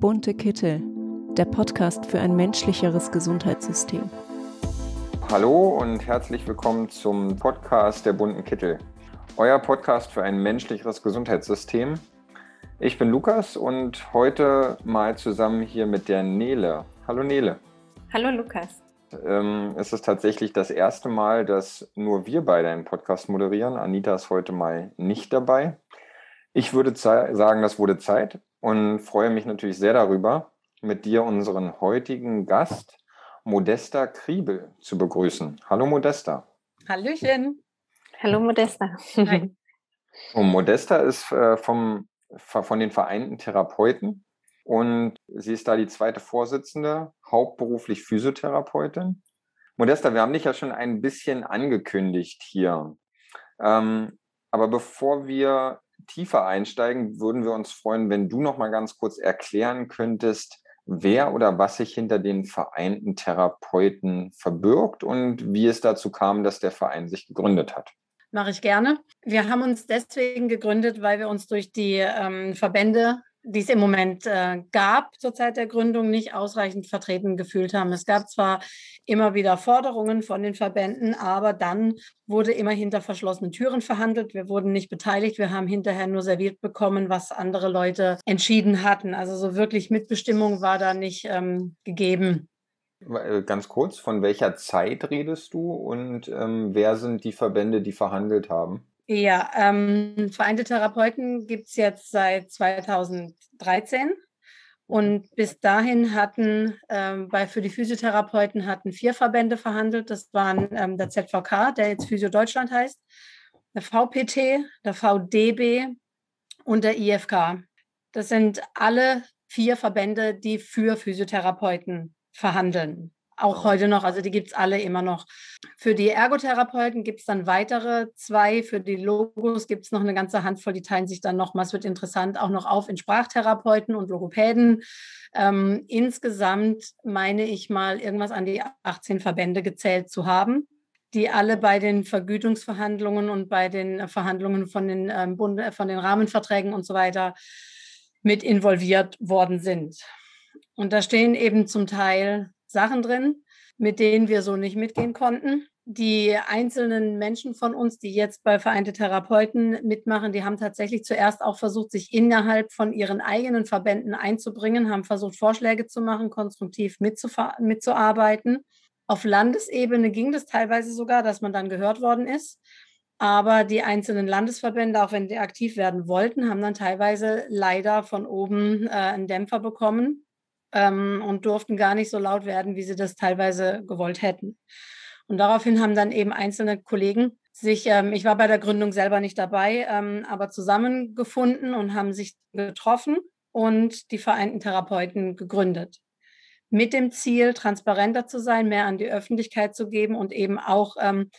Bunte Kittel, der Podcast für ein menschlicheres Gesundheitssystem. Hallo und herzlich willkommen zum Podcast der Bunten Kittel, euer Podcast für ein menschlicheres Gesundheitssystem. Ich bin Lukas und heute mal zusammen hier mit der Nele. Hallo Nele. Hallo Lukas. Ähm, es ist tatsächlich das erste Mal, dass nur wir beide einen Podcast moderieren. Anita ist heute mal nicht dabei. Ich würde sagen, das wurde Zeit und freue mich natürlich sehr darüber, mit dir unseren heutigen Gast Modesta Kriebel zu begrüßen. Hallo Modesta. Hallöchen. Hallo Modesta. Hi. Und Modesta ist äh, vom, von den Vereinten Therapeuten und sie ist da die zweite Vorsitzende, hauptberuflich Physiotherapeutin. Modesta, wir haben dich ja schon ein bisschen angekündigt hier. Ähm, aber bevor wir tiefer einsteigen, würden wir uns freuen, wenn du noch mal ganz kurz erklären könntest, wer oder was sich hinter den Vereinten Therapeuten verbirgt und wie es dazu kam, dass der Verein sich gegründet hat. Mache ich gerne. Wir haben uns deswegen gegründet, weil wir uns durch die ähm, Verbände die es im Moment äh, gab zur Zeit der Gründung, nicht ausreichend vertreten gefühlt haben. Es gab zwar immer wieder Forderungen von den Verbänden, aber dann wurde immer hinter verschlossenen Türen verhandelt. Wir wurden nicht beteiligt. Wir haben hinterher nur serviert bekommen, was andere Leute entschieden hatten. Also so wirklich Mitbestimmung war da nicht ähm, gegeben. Äh, ganz kurz, von welcher Zeit redest du und ähm, wer sind die Verbände, die verhandelt haben? Ja, ähm, Vereinte Therapeuten gibt es jetzt seit 2013. Und bis dahin hatten ähm, bei, für die Physiotherapeuten hatten vier Verbände verhandelt. Das waren ähm, der ZVK, der jetzt Physio Deutschland heißt, der VPT, der VDB und der IFK. Das sind alle vier Verbände, die für Physiotherapeuten verhandeln auch heute noch, also die gibt es alle immer noch. Für die Ergotherapeuten gibt es dann weitere zwei. Für die Logos gibt es noch eine ganze Handvoll, die teilen sich dann nochmal. Es wird interessant auch noch auf in Sprachtherapeuten und Logopäden. Ähm, insgesamt meine ich mal irgendwas an die 18 Verbände gezählt zu haben, die alle bei den Vergütungsverhandlungen und bei den Verhandlungen von den, ähm, Bund, von den Rahmenverträgen und so weiter mit involviert worden sind. Und da stehen eben zum Teil Sachen drin, mit denen wir so nicht mitgehen konnten. Die einzelnen Menschen von uns, die jetzt bei Vereinte Therapeuten mitmachen, die haben tatsächlich zuerst auch versucht, sich innerhalb von ihren eigenen Verbänden einzubringen, haben versucht, Vorschläge zu machen, konstruktiv mitzuarbeiten. Auf Landesebene ging das teilweise sogar, dass man dann gehört worden ist. Aber die einzelnen Landesverbände, auch wenn die aktiv werden wollten, haben dann teilweise leider von oben äh, einen Dämpfer bekommen ähm, und durften gar nicht so laut werden, wie sie das teilweise gewollt hätten. Und daraufhin haben dann eben einzelne Kollegen sich, ähm, ich war bei der Gründung selber nicht dabei, ähm, aber zusammengefunden und haben sich getroffen und die Vereinten Therapeuten gegründet. Mit dem Ziel, transparenter zu sein, mehr an die Öffentlichkeit zu geben und eben auch ähm,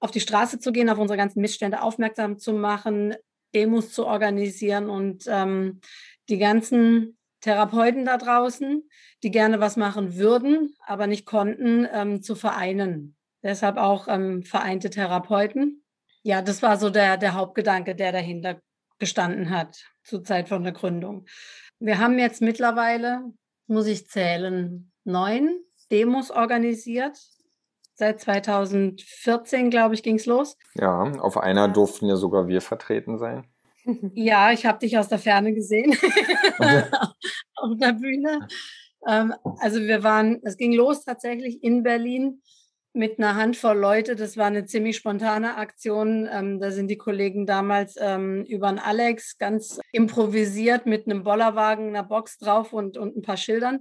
auf die Straße zu gehen, auf unsere ganzen Missstände aufmerksam zu machen, Demos zu organisieren und ähm, die ganzen Therapeuten da draußen, die gerne was machen würden, aber nicht konnten, ähm, zu vereinen. Deshalb auch ähm, vereinte Therapeuten. Ja, das war so der, der Hauptgedanke, der dahinter gestanden hat zur Zeit von der Gründung. Wir haben jetzt mittlerweile, muss ich zählen, neun Demos organisiert. Seit 2014, glaube ich, ging es los. Ja, auf einer durften ja sogar wir vertreten sein. Ja, ich habe dich aus der Ferne gesehen auf der Bühne. Ähm, also wir waren, es ging los tatsächlich in Berlin mit einer Handvoll Leute. Das war eine ziemlich spontane Aktion. Ähm, da sind die Kollegen damals ähm, über einen Alex ganz improvisiert mit einem Bollerwagen, einer Box drauf und, und ein paar Schildern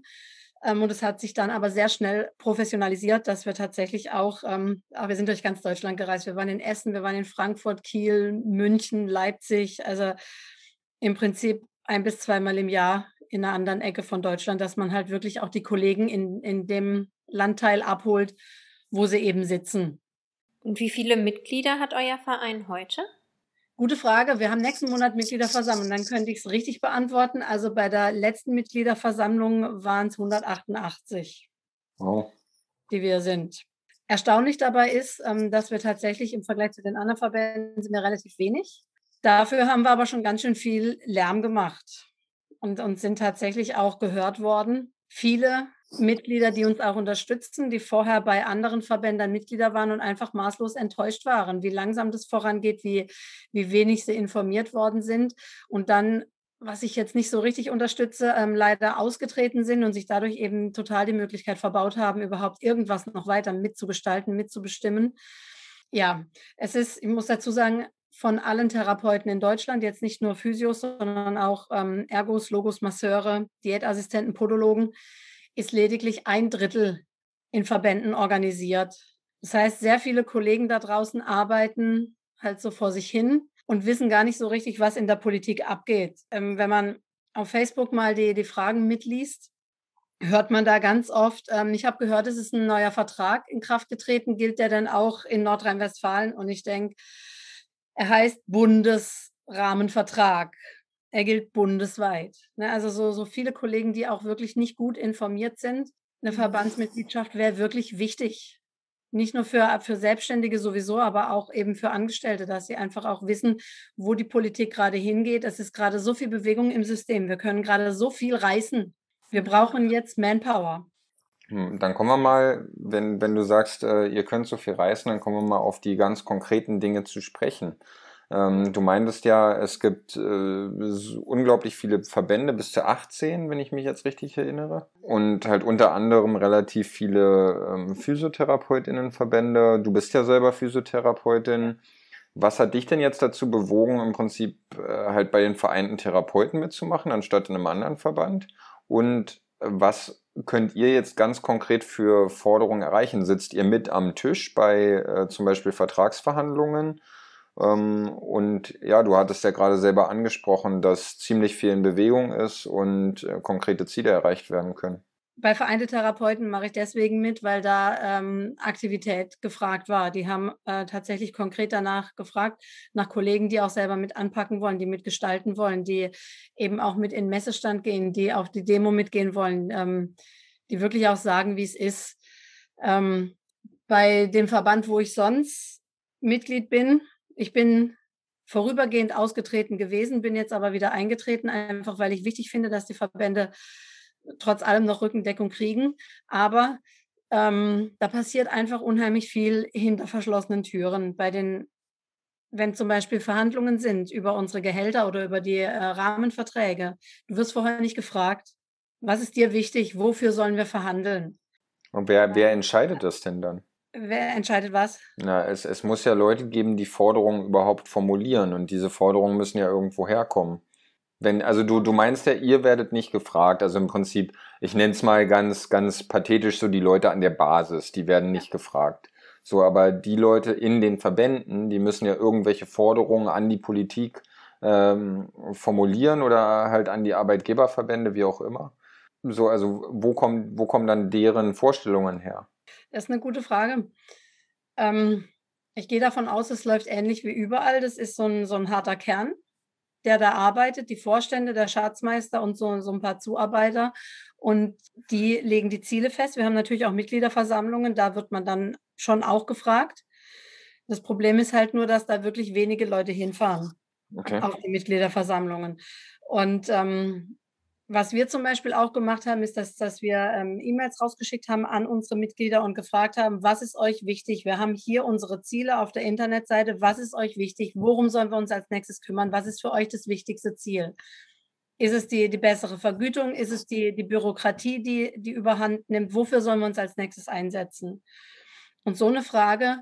ähm, und es hat sich dann aber sehr schnell professionalisiert, dass wir tatsächlich auch, ähm, wir sind durch ganz Deutschland gereist. Wir waren in Essen, wir waren in Frankfurt, Kiel, München, Leipzig. Also im Prinzip ein bis zweimal im Jahr in einer anderen Ecke von Deutschland, dass man halt wirklich auch die Kollegen in, in dem Landteil abholt, wo sie eben sitzen. Und wie viele Mitglieder hat euer Verein heute? Gute Frage. Wir haben nächsten Monat Mitgliederversammlung. Dann könnte ich es richtig beantworten. Also bei der letzten Mitgliederversammlung waren es 188, wow. die wir sind. Erstaunlich dabei ist, ähm, dass wir tatsächlich im Vergleich zu den anderen Verbänden sind wir relativ wenig. Dafür haben wir aber schon ganz schön viel Lärm gemacht. Und, und sind tatsächlich auch gehört worden. Viele Mitglieder, die uns auch unterstützen, die vorher bei anderen Verbänden Mitglieder waren und einfach maßlos enttäuscht waren, wie langsam das vorangeht, wie, wie wenig sie informiert worden sind und dann, was ich jetzt nicht so richtig unterstütze, ähm, leider ausgetreten sind und sich dadurch eben total die Möglichkeit verbaut haben, überhaupt irgendwas noch weiter mitzugestalten, mitzubestimmen. Ja, es ist, ich muss dazu sagen, von allen Therapeuten in Deutschland, jetzt nicht nur Physios, sondern auch ähm, Ergos, Logos, Masseure, Diätassistenten, Podologen, ist lediglich ein Drittel in Verbänden organisiert. Das heißt, sehr viele Kollegen da draußen arbeiten halt so vor sich hin und wissen gar nicht so richtig, was in der Politik abgeht. Ähm, wenn man auf Facebook mal die, die Fragen mitliest, hört man da ganz oft, ähm, ich habe gehört, es ist ein neuer Vertrag in Kraft getreten, gilt der denn auch in Nordrhein-Westfalen? Und ich denke, er heißt Bundesrahmenvertrag. Er gilt bundesweit. Ne? Also so, so viele Kollegen, die auch wirklich nicht gut informiert sind. Eine mhm. Verbandsmitgliedschaft wäre wirklich wichtig. Nicht nur für, für Selbstständige sowieso, aber auch eben für Angestellte, dass sie einfach auch wissen, wo die Politik gerade hingeht. Es ist gerade so viel Bewegung im System. Wir können gerade so viel reißen. Wir brauchen jetzt Manpower. Hm, dann kommen wir mal, wenn, wenn du sagst, äh, ihr könnt so viel reißen, dann kommen wir mal auf die ganz konkreten Dinge zu sprechen. Ähm, du meintest ja, es gibt äh, unglaublich viele Verbände, bis zu 18, wenn ich mich jetzt richtig erinnere. Und halt unter anderem relativ viele ähm, Physiotherapeutinnenverbände. Du bist ja selber Physiotherapeutin. Was hat dich denn jetzt dazu bewogen, im Prinzip äh, halt bei den Vereinten Therapeuten mitzumachen, anstatt in einem anderen Verband? Und was könnt ihr jetzt ganz konkret für Forderungen erreichen? Sitzt ihr mit am Tisch bei äh, zum Beispiel Vertragsverhandlungen? Ähm, und ja, du hattest ja gerade selber angesprochen, dass ziemlich viel in Bewegung ist und äh, konkrete Ziele erreicht werden können. Bei Vereinte Therapeuten mache ich deswegen mit, weil da ähm, Aktivität gefragt war. Die haben äh, tatsächlich konkret danach gefragt, nach Kollegen, die auch selber mit anpacken wollen, die mitgestalten wollen, die eben auch mit in den Messestand gehen, die auf die Demo mitgehen wollen, ähm, die wirklich auch sagen, wie es ist. Ähm, bei dem Verband, wo ich sonst Mitglied bin, ich bin vorübergehend ausgetreten gewesen, bin jetzt aber wieder eingetreten, einfach weil ich wichtig finde, dass die Verbände trotz allem noch Rückendeckung kriegen. Aber ähm, da passiert einfach unheimlich viel hinter verschlossenen Türen. Bei den, wenn zum Beispiel Verhandlungen sind über unsere Gehälter oder über die äh, Rahmenverträge, du wirst vorher nicht gefragt, was ist dir wichtig, wofür sollen wir verhandeln? Und wer, wer entscheidet das denn dann? Wer entscheidet was? Na, es, es muss ja Leute geben, die Forderungen überhaupt formulieren und diese Forderungen müssen ja irgendwo herkommen. Wenn, also du, du meinst ja, ihr werdet nicht gefragt. Also im Prinzip, ich nenne es mal ganz, ganz pathetisch so die Leute an der Basis, die werden nicht gefragt. So, aber die Leute in den Verbänden, die müssen ja irgendwelche Forderungen an die Politik ähm, formulieren oder halt an die Arbeitgeberverbände, wie auch immer. So, also wo kommen, wo kommen dann deren Vorstellungen her? Das ist eine gute Frage. Ähm, ich gehe davon aus, es läuft ähnlich wie überall. Das ist so ein, so ein harter Kern der da arbeitet, die Vorstände, der Schatzmeister und so, so ein paar Zuarbeiter. Und die legen die Ziele fest. Wir haben natürlich auch Mitgliederversammlungen, da wird man dann schon auch gefragt. Das Problem ist halt nur, dass da wirklich wenige Leute hinfahren okay. auf die Mitgliederversammlungen. Und ähm, was wir zum Beispiel auch gemacht haben, ist, dass, dass wir ähm, E-Mails rausgeschickt haben an unsere Mitglieder und gefragt haben, was ist euch wichtig? Wir haben hier unsere Ziele auf der Internetseite. Was ist euch wichtig? Worum sollen wir uns als nächstes kümmern? Was ist für euch das wichtigste Ziel? Ist es die, die bessere Vergütung? Ist es die, die Bürokratie, die, die überhand nimmt? Wofür sollen wir uns als nächstes einsetzen? Und so eine Frage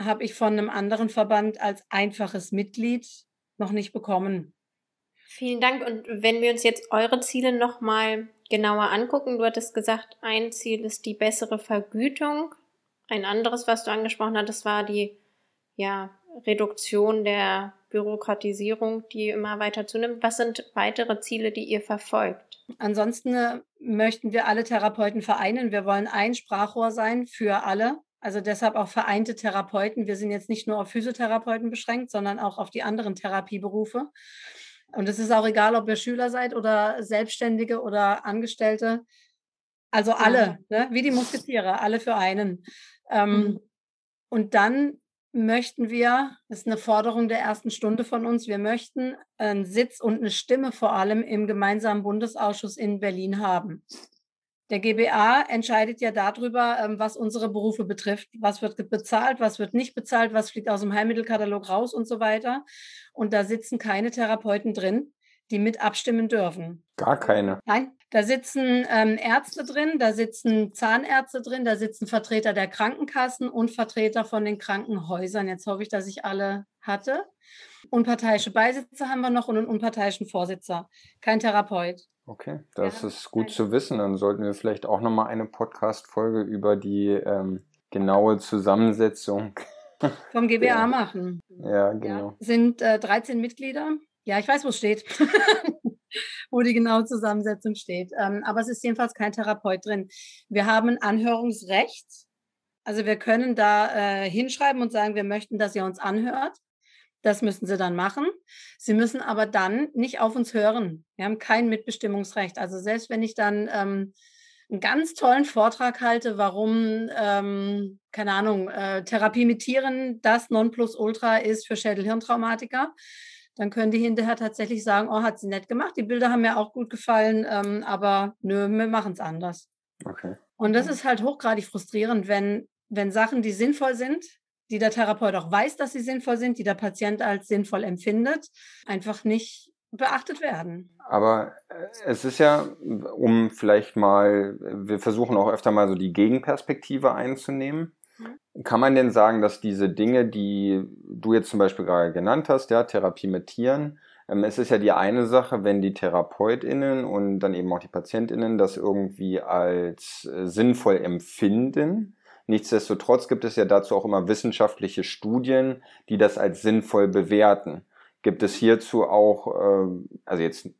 habe ich von einem anderen Verband als einfaches Mitglied noch nicht bekommen. Vielen Dank. Und wenn wir uns jetzt eure Ziele nochmal genauer angucken, du hattest gesagt, ein Ziel ist die bessere Vergütung. Ein anderes, was du angesprochen hattest, war die ja, Reduktion der Bürokratisierung, die immer weiter zunimmt. Was sind weitere Ziele, die ihr verfolgt? Ansonsten äh, möchten wir alle Therapeuten vereinen. Wir wollen ein Sprachrohr sein für alle. Also deshalb auch vereinte Therapeuten. Wir sind jetzt nicht nur auf Physiotherapeuten beschränkt, sondern auch auf die anderen Therapieberufe. Und es ist auch egal, ob ihr Schüler seid oder Selbstständige oder Angestellte. Also alle, ne? wie die Musketiere, alle für einen. Ähm, mhm. Und dann möchten wir, das ist eine Forderung der ersten Stunde von uns, wir möchten einen Sitz und eine Stimme vor allem im gemeinsamen Bundesausschuss in Berlin haben. Der GBA entscheidet ja darüber, ähm, was unsere Berufe betrifft. Was wird bezahlt, was wird nicht bezahlt, was fliegt aus dem Heilmittelkatalog raus und so weiter. Und da sitzen keine Therapeuten drin, die mit abstimmen dürfen. Gar keine. Nein, da sitzen ähm, Ärzte drin, da sitzen Zahnärzte drin, da sitzen Vertreter der Krankenkassen und Vertreter von den Krankenhäusern. Jetzt hoffe ich, dass ich alle hatte. Unparteiische Beisitzer haben wir noch und einen unparteiischen Vorsitzer. Kein Therapeut. Okay, das ja, ist gut zu wissen. Dann sollten wir vielleicht auch nochmal eine Podcast-Folge über die ähm, genaue Zusammensetzung vom GBA ja. machen. Ja, genau. Ja, sind äh, 13 Mitglieder. Ja, ich weiß, wo es steht, wo die genaue Zusammensetzung steht. Ähm, aber es ist jedenfalls kein Therapeut drin. Wir haben ein Anhörungsrecht. Also wir können da äh, hinschreiben und sagen, wir möchten, dass ihr uns anhört. Das müssen sie dann machen. Sie müssen aber dann nicht auf uns hören. Wir haben kein Mitbestimmungsrecht. Also selbst wenn ich dann ähm, einen ganz tollen Vortrag halte, warum, ähm, keine Ahnung, äh, Therapie mit Tieren das Nonplusultra ist für Schädel-Hirntraumatiker, dann können die hinterher tatsächlich sagen, oh, hat sie nett gemacht, die Bilder haben mir auch gut gefallen, ähm, aber nö, wir machen es anders. Okay. Und das ist halt hochgradig frustrierend, wenn, wenn Sachen, die sinnvoll sind, die der Therapeut auch weiß, dass sie sinnvoll sind, die der Patient als sinnvoll empfindet, einfach nicht beachtet werden. Aber äh, es ist ja, um vielleicht mal, wir versuchen auch öfter mal so die Gegenperspektive einzunehmen. Mhm. Kann man denn sagen, dass diese Dinge, die du jetzt zum Beispiel gerade genannt hast, ja, Therapie mit Tieren, ähm, es ist ja die eine Sache, wenn die TherapeutInnen und dann eben auch die PatientInnen das irgendwie als äh, sinnvoll empfinden. Nichtsdestotrotz gibt es ja dazu auch immer wissenschaftliche Studien, die das als sinnvoll bewerten. Gibt es hierzu auch, äh, also jetzt,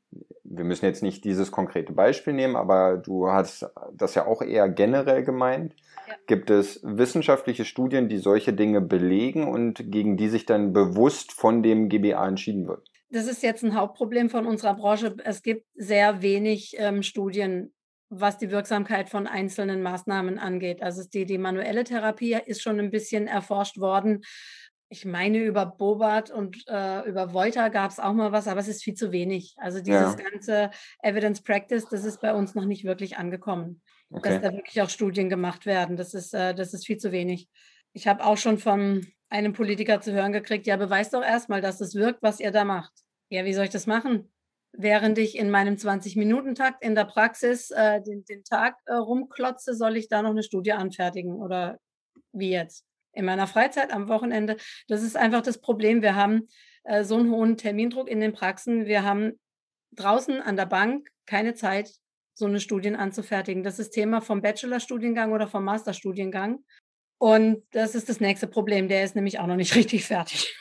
wir müssen jetzt nicht dieses konkrete Beispiel nehmen, aber du hast das ja auch eher generell gemeint. Ja. Gibt es wissenschaftliche Studien, die solche Dinge belegen und gegen die sich dann bewusst von dem GBA entschieden wird? Das ist jetzt ein Hauptproblem von unserer Branche. Es gibt sehr wenig ähm, Studien was die Wirksamkeit von einzelnen Maßnahmen angeht. Also die, die manuelle Therapie ist schon ein bisschen erforscht worden. Ich meine, über Bobart und äh, über Voiter gab es auch mal was, aber es ist viel zu wenig. Also dieses ja. ganze Evidence Practice, das ist bei uns noch nicht wirklich angekommen. Okay. Dass da wirklich auch Studien gemacht werden. Das ist, äh, das ist viel zu wenig. Ich habe auch schon von einem Politiker zu hören gekriegt, ja, beweist doch erstmal, dass es wirkt, was ihr da macht. Ja, wie soll ich das machen? Während ich in meinem 20-Minuten-Takt in der Praxis äh, den, den, Tag äh, rumklotze, soll ich da noch eine Studie anfertigen oder wie jetzt? In meiner Freizeit am Wochenende. Das ist einfach das Problem. Wir haben äh, so einen hohen Termindruck in den Praxen. Wir haben draußen an der Bank keine Zeit, so eine Studien anzufertigen. Das ist Thema vom Bachelorstudiengang oder vom Masterstudiengang. Und das ist das nächste Problem. Der ist nämlich auch noch nicht richtig fertig.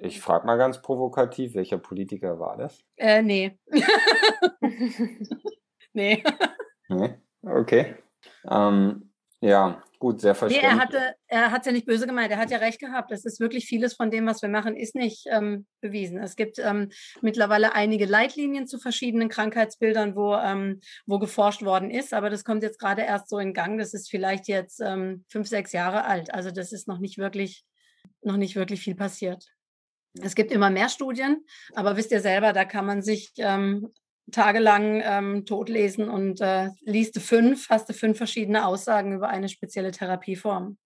Ich frage mal ganz provokativ, welcher Politiker war das? Äh, nee. nee. nee. Okay. Ähm, ja, gut, sehr verständlich. Nee, er hatte, er hat es ja nicht böse gemeint, er hat ja recht gehabt. Es ist wirklich vieles von dem, was wir machen, ist nicht ähm, bewiesen. Es gibt ähm, mittlerweile einige Leitlinien zu verschiedenen Krankheitsbildern, wo, ähm, wo geforscht worden ist, aber das kommt jetzt gerade erst so in Gang. Das ist vielleicht jetzt ähm, fünf, sechs Jahre alt. Also das ist noch nicht wirklich, noch nicht wirklich viel passiert. Es gibt immer mehr Studien, aber wisst ihr selber, da kann man sich ähm, tagelang ähm, totlesen und äh, liest du fünf, hast du fünf verschiedene Aussagen über eine spezielle Therapieform.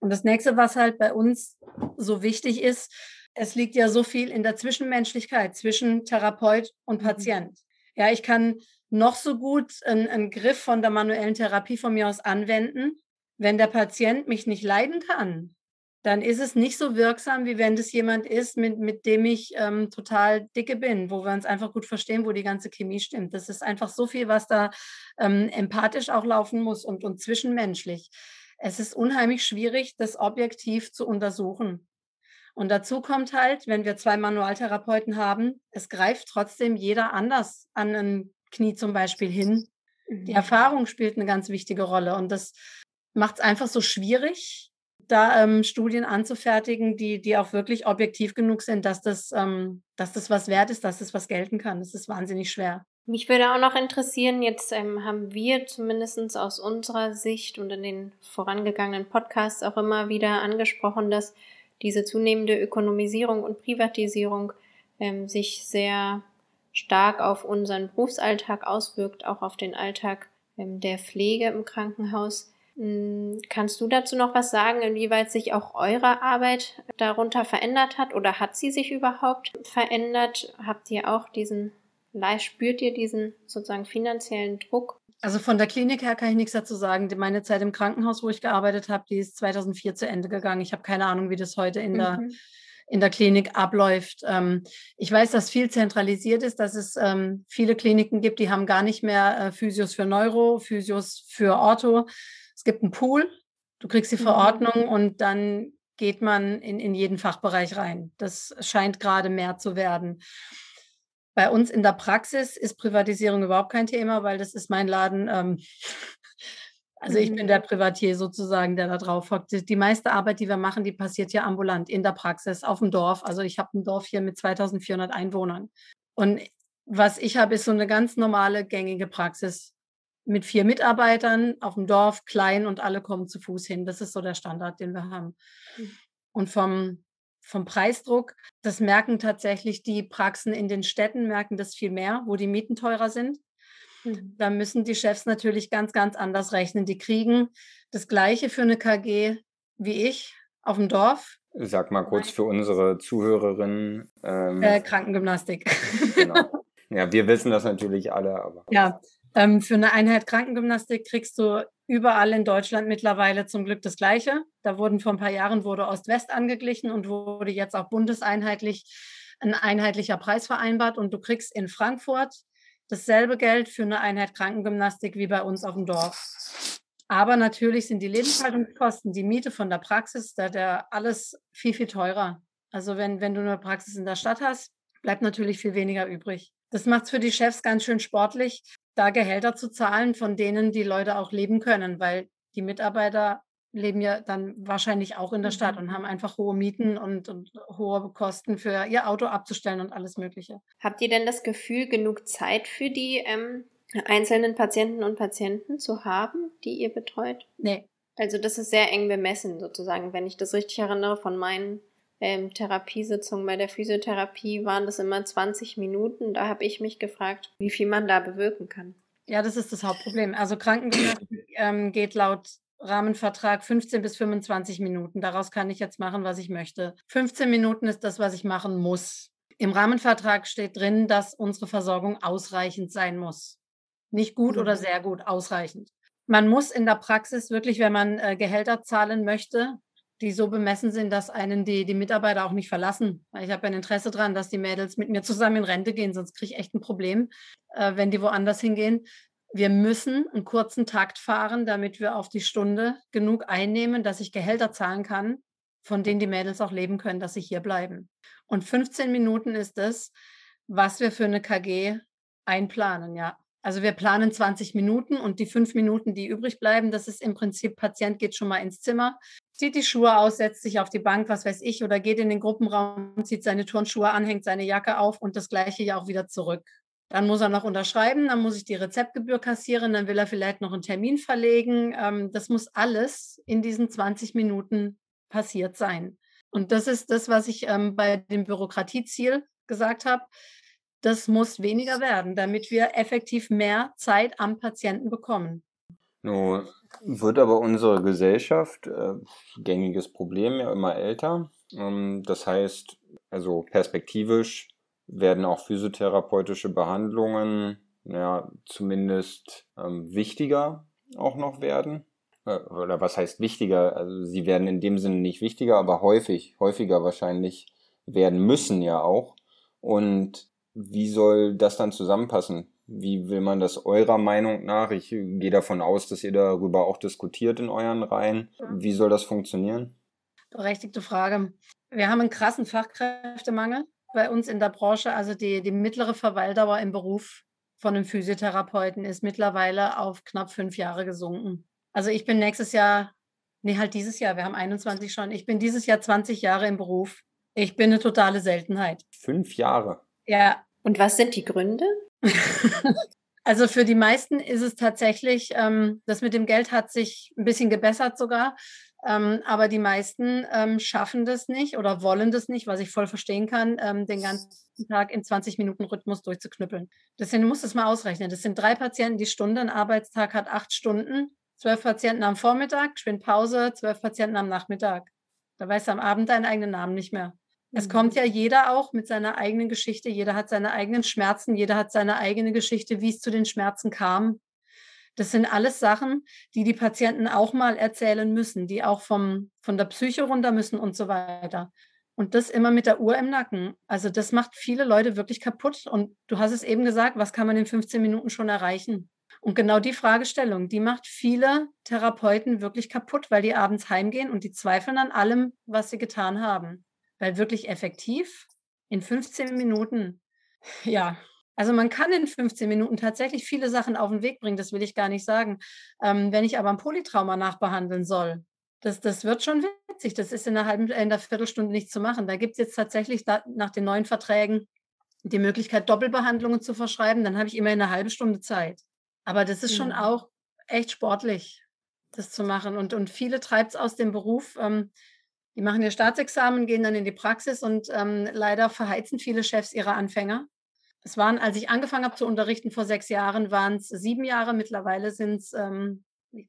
Und das nächste, was halt bei uns so wichtig ist, es liegt ja so viel in der Zwischenmenschlichkeit zwischen Therapeut und mhm. Patient. Ja, ich kann noch so gut einen, einen Griff von der manuellen Therapie von mir aus anwenden. Wenn der Patient mich nicht leiden kann, dann ist es nicht so wirksam, wie wenn das jemand ist, mit, mit dem ich ähm, total dicke bin, wo wir uns einfach gut verstehen, wo die ganze Chemie stimmt. Das ist einfach so viel, was da ähm, empathisch auch laufen muss und, und zwischenmenschlich. Es ist unheimlich schwierig, das objektiv zu untersuchen. Und dazu kommt halt, wenn wir zwei Manualtherapeuten haben, es greift trotzdem jeder anders an ein Knie zum Beispiel hin. Die mhm. Erfahrung spielt eine ganz wichtige Rolle und das macht es einfach so schwierig, da ähm, Studien anzufertigen, die, die auch wirklich objektiv genug sind, dass das, ähm, dass das was wert ist, dass das was gelten kann. Das ist wahnsinnig schwer. Mich würde auch noch interessieren, jetzt ähm, haben wir zumindest aus unserer Sicht und in den vorangegangenen Podcasts auch immer wieder angesprochen, dass diese zunehmende Ökonomisierung und Privatisierung ähm, sich sehr stark auf unseren Berufsalltag auswirkt, auch auf den Alltag ähm, der Pflege im Krankenhaus. Hm, kannst du dazu noch was sagen, inwieweit sich auch eure Arbeit darunter verändert hat oder hat sie sich überhaupt verändert? Habt ihr auch diesen spürt ihr diesen sozusagen finanziellen Druck? Also von der Klinik her kann ich nichts dazu sagen. Meine Zeit im Krankenhaus, wo ich gearbeitet habe, die ist 2004 zu Ende gegangen. Ich habe keine Ahnung, wie das heute in mhm. der in der Klinik abläuft. Ähm, ich weiß, dass viel zentralisiert ist, dass es ähm, viele Kliniken gibt, die haben gar nicht mehr äh, Physios für Neuro, Physios für Ortho. Es gibt einen Pool, du kriegst die mhm. Verordnung und dann geht man in, in jeden Fachbereich rein. Das scheint gerade mehr zu werden. Bei uns in der Praxis ist Privatisierung überhaupt kein Thema, weil das ist mein Laden. Ähm, also ich bin der mhm. Privatier sozusagen, der da drauf hockt. Die meiste Arbeit, die wir machen, die passiert ja ambulant in der Praxis, auf dem Dorf. Also ich habe ein Dorf hier mit 2400 Einwohnern. Und was ich habe, ist so eine ganz normale, gängige Praxis mit vier Mitarbeitern auf dem Dorf, klein und alle kommen zu Fuß hin. Das ist so der Standard, den wir haben. Mhm. Und vom vom Preisdruck. Das merken tatsächlich die Praxen in den Städten, merken das viel mehr, wo die Mieten teurer sind. Mhm. Da müssen die Chefs natürlich ganz, ganz anders rechnen. Die kriegen das Gleiche für eine KG wie ich auf dem Dorf. Sag mal kurz für unsere Zuhörerinnen. Ähm, äh, Krankengymnastik. Genau. Ja, wir wissen das natürlich alle, aber. Ja, ähm, für eine Einheit Krankengymnastik kriegst du überall in Deutschland mittlerweile zum Glück das Gleiche. Da wurden vor ein paar Jahren wurde Ost-West angeglichen und wurde jetzt auch bundeseinheitlich ein einheitlicher Preis vereinbart und du kriegst in Frankfurt dasselbe Geld für eine Einheit Krankengymnastik wie bei uns auf dem Dorf. Aber natürlich sind die Lebenshaltungskosten, die Miete von der Praxis, da der alles viel, viel teurer. Also wenn, wenn du eine Praxis in der Stadt hast, bleibt natürlich viel weniger übrig. Das macht es für die Chefs ganz schön sportlich, da Gehälter zu zahlen, von denen die Leute auch leben können, weil die Mitarbeiter leben ja dann wahrscheinlich auch in der Stadt und mhm. haben einfach hohe Mieten und, und, hohe Kosten für ihr Auto abzustellen und alles Mögliche. Habt ihr denn das Gefühl, genug Zeit für die ähm, einzelnen Patienten und Patienten zu haben, die ihr betreut? Nee. Also das ist sehr eng bemessen sozusagen, wenn ich das richtig erinnere von meinen ähm, Therapiesitzungen bei der Physiotherapie waren das immer 20 Minuten. Da habe ich mich gefragt, wie viel man da bewirken kann. Ja, das ist das Hauptproblem. Also Krankengymnastik ähm, geht laut Rahmenvertrag 15 bis 25 Minuten. Daraus kann ich jetzt machen, was ich möchte. 15 Minuten ist das, was ich machen muss. Im Rahmenvertrag steht drin, dass unsere Versorgung ausreichend sein muss. Nicht gut mhm. oder sehr gut, ausreichend. Man muss in der Praxis wirklich, wenn man äh, Gehälter zahlen möchte, die so bemessen sind, dass einen die, die Mitarbeiter auch nicht verlassen. Ich habe ein Interesse daran, dass die Mädels mit mir zusammen in Rente gehen, sonst kriege ich echt ein Problem, äh, wenn die woanders hingehen. Wir müssen einen kurzen Takt fahren, damit wir auf die Stunde genug einnehmen, dass ich Gehälter zahlen kann, von denen die Mädels auch leben können, dass sie hier bleiben. Und 15 Minuten ist es, was wir für eine KG einplanen, ja. Also wir planen 20 Minuten und die fünf Minuten, die übrig bleiben, das ist im Prinzip, Patient geht schon mal ins Zimmer, zieht die Schuhe aus, setzt sich auf die Bank, was weiß ich, oder geht in den Gruppenraum, zieht seine Turnschuhe an, hängt seine Jacke auf und das gleiche ja auch wieder zurück. Dann muss er noch unterschreiben, dann muss ich die Rezeptgebühr kassieren, dann will er vielleicht noch einen Termin verlegen. Ähm, das muss alles in diesen 20 Minuten passiert sein. Und das ist das, was ich ähm, bei dem Bürokratieziel gesagt habe das muss weniger werden, damit wir effektiv mehr Zeit am Patienten bekommen. Nun wird aber unsere Gesellschaft, äh, gängiges Problem, ja immer älter. Ähm, das heißt, also perspektivisch werden auch physiotherapeutische Behandlungen ja, zumindest ähm, wichtiger auch noch werden. Äh, oder was heißt wichtiger? Also sie werden in dem Sinne nicht wichtiger, aber häufig, häufiger wahrscheinlich werden müssen ja auch. Und wie soll das dann zusammenpassen? Wie will man das eurer Meinung nach? Ich gehe davon aus, dass ihr darüber auch diskutiert in euren Reihen. Wie soll das funktionieren? Berechtigte Frage. Wir haben einen krassen Fachkräftemangel bei uns in der Branche. Also die, die mittlere Verweildauer im Beruf von einem Physiotherapeuten ist mittlerweile auf knapp fünf Jahre gesunken. Also ich bin nächstes Jahr, nee, halt dieses Jahr, wir haben 21 schon, ich bin dieses Jahr 20 Jahre im Beruf. Ich bin eine totale Seltenheit. Fünf Jahre? Ja. Und was sind die Gründe? Also für die meisten ist es tatsächlich, ähm, das mit dem Geld hat sich ein bisschen gebessert sogar, ähm, aber die meisten ähm, schaffen das nicht oder wollen das nicht, was ich voll verstehen kann, ähm, den ganzen Tag in 20 Minuten Rhythmus durchzuknüppeln. Deswegen du musst es mal ausrechnen. Das sind drei Patienten die Stunde, ein Arbeitstag hat acht Stunden, zwölf Patienten am Vormittag, schwind Pause, zwölf Patienten am Nachmittag. Da weißt du am Abend deinen eigenen Namen nicht mehr. Es kommt mhm. ja jeder auch mit seiner eigenen Geschichte. Jeder hat seine eigenen Schmerzen. Jeder hat seine eigene Geschichte, wie es zu den Schmerzen kam. Das sind alles Sachen, die die Patienten auch mal erzählen müssen, die auch vom, von der Psyche runter müssen und so weiter. Und das immer mit der Uhr im Nacken. Also das macht viele Leute wirklich kaputt. Und du hast es eben gesagt, was kann man in 15 Minuten schon erreichen? Und genau die Fragestellung, die macht viele Therapeuten wirklich kaputt, weil die abends heimgehen und die zweifeln an allem, was sie getan haben. Weil wirklich effektiv in 15 Minuten, ja, also man kann in 15 Minuten tatsächlich viele Sachen auf den Weg bringen, das will ich gar nicht sagen. Ähm, wenn ich aber ein Polytrauma nachbehandeln soll, das, das wird schon witzig. Das ist in einer halben, in einer Viertelstunde nicht zu machen. Da gibt es jetzt tatsächlich da, nach den neuen Verträgen die Möglichkeit, Doppelbehandlungen zu verschreiben. Dann habe ich immer eine halbe Stunde Zeit. Aber das ist mhm. schon auch echt sportlich, das zu machen. Und, und viele treibt es aus dem Beruf. Ähm, die machen ihr Staatsexamen, gehen dann in die Praxis und ähm, leider verheizen viele Chefs ihre Anfänger. Es waren, als ich angefangen habe zu unterrichten vor sechs Jahren, waren es sieben Jahre. Mittlerweile sind es ähm,